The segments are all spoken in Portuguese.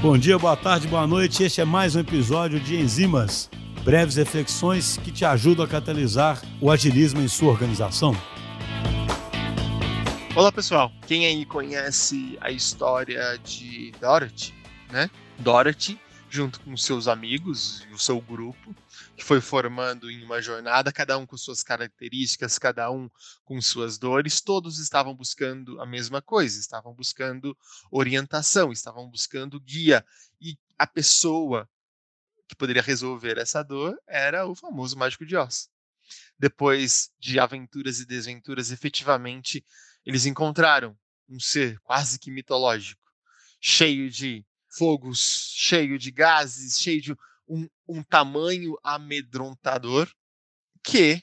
Bom dia, boa tarde, boa noite. Este é mais um episódio de Enzimas, breves reflexões que te ajudam a catalisar o agilismo em sua organização. Olá, pessoal. Quem aí conhece a história de Dorothy, né? Dorothy, junto com seus amigos e o seu grupo, que foi formando em uma jornada, cada um com suas características, cada um com suas dores, todos estavam buscando a mesma coisa, estavam buscando orientação, estavam buscando guia. E a pessoa que poderia resolver essa dor era o famoso Mágico de Oz. Depois de aventuras e desventuras, efetivamente eles encontraram um ser quase que mitológico, cheio de fogos, cheio de gases, cheio de um, um tamanho amedrontador, que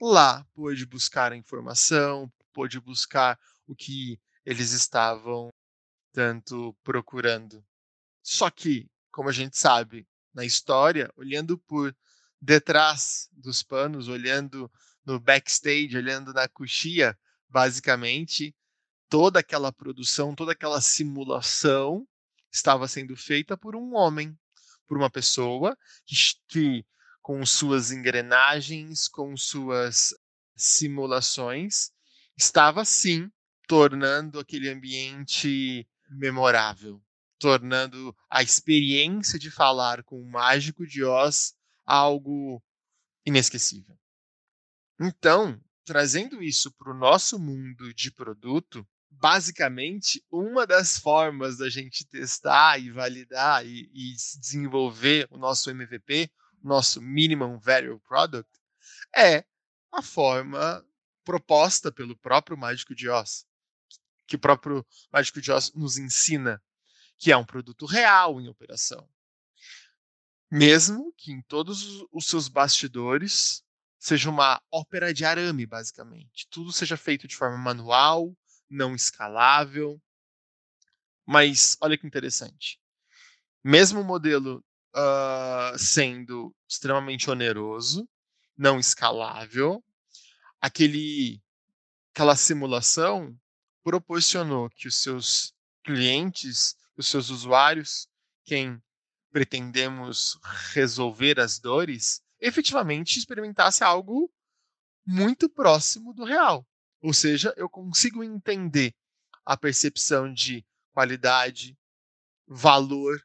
lá pôde buscar a informação, pôde buscar o que eles estavam tanto procurando. Só que, como a gente sabe na história, olhando por detrás dos panos, olhando no backstage, olhando na coxia, basicamente, toda aquela produção, toda aquela simulação estava sendo feita por um homem, por uma pessoa que, com suas engrenagens, com suas simulações, estava sim tornando aquele ambiente memorável, tornando a experiência de falar com o mágico de Oz algo inesquecível. Então, trazendo isso para o nosso mundo de produto, basicamente, uma das formas da gente testar e validar e, e desenvolver o nosso MVP, o nosso Minimum Value Product, é a forma proposta pelo próprio Mágico de Oz, que o próprio Mágico de Oz nos ensina, que é um produto real em operação. Mesmo que em todos os seus bastidores seja uma ópera de arame, basicamente. Tudo seja feito de forma manual, não escalável. Mas olha que interessante. Mesmo o modelo uh, sendo extremamente oneroso, não escalável, aquele, aquela simulação proporcionou que os seus clientes, os seus usuários, quem pretendemos resolver as dores, efetivamente experimentasse algo muito próximo do real. Ou seja, eu consigo entender a percepção de qualidade, valor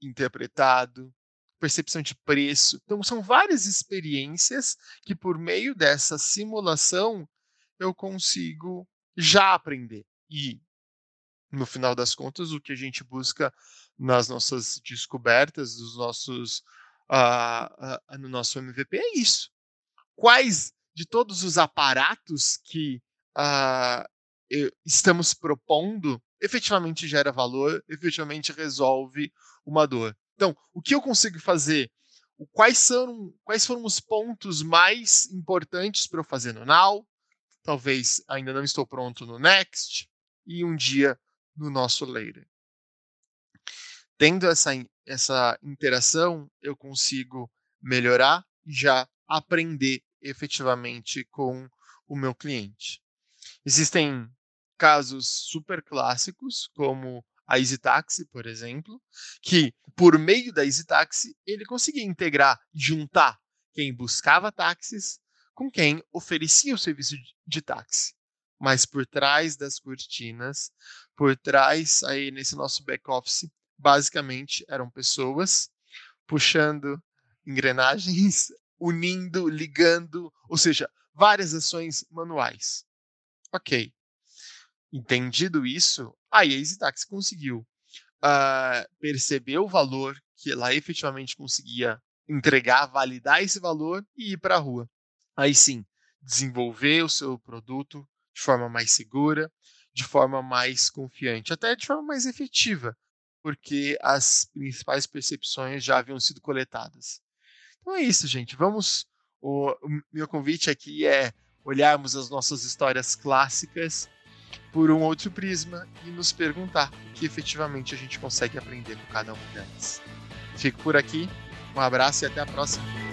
interpretado, percepção de preço. Então, são várias experiências que, por meio dessa simulação, eu consigo já aprender. E, no final das contas, o que a gente busca nas nossas descobertas, dos nossos uh, uh, no nosso MVP é isso. Quais de todos os aparatos que uh, estamos propondo efetivamente gera valor, efetivamente resolve uma dor. Então, o que eu consigo fazer? Quais, são, quais foram os pontos mais importantes para eu fazer no Now? Talvez ainda não estou pronto no Next e um dia no nosso Later. Tendo essa essa interação, eu consigo melhorar e já aprender efetivamente com o meu cliente. Existem casos super clássicos, como a EasyTaxi, por exemplo, que por meio da EasyTaxi ele conseguia integrar, juntar quem buscava táxis com quem oferecia o serviço de táxi. Mas por trás das cortinas, por trás aí nesse nosso back office, basicamente eram pessoas puxando engrenagens, unindo, ligando, ou seja, várias ações manuais. Ok. Entendido isso, a EasyTaxi conseguiu uh, perceber o valor que ela efetivamente conseguia entregar, validar esse valor e ir para a rua. Aí sim, desenvolver o seu produto de forma mais segura, de forma mais confiante, até de forma mais efetiva, porque as principais percepções já haviam sido coletadas. Então é isso, gente. Vamos. O, o meu convite aqui é olharmos as nossas histórias clássicas por um outro prisma e nos perguntar o que efetivamente a gente consegue aprender com cada uma delas. Fico por aqui, um abraço e até a próxima.